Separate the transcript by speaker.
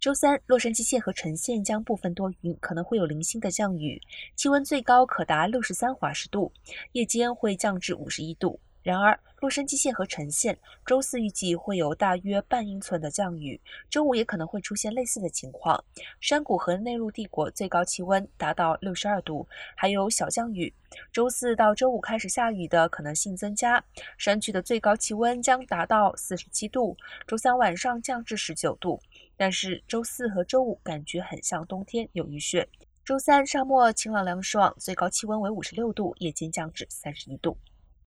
Speaker 1: 周三，洛杉矶县和橙县将部分多云，可能会有零星的降雨，气温最高可达六十三华氏度，夜间会降至五十一度。然而，洛杉矶县和橙县周四预计会有大约半英寸的降雨，周五也可能会出现类似的情况。山谷和内陆帝国最高气温达到六十二度，还有小降雨。周四到周五开始下雨的可能性增加，山区的最高气温将达到四十七度，周三晚上降至十九度。但是周四和周五感觉很像冬天，有雨雪。周三沙漠晴朗凉爽，最高气温为五十六度，夜间降至三十一度。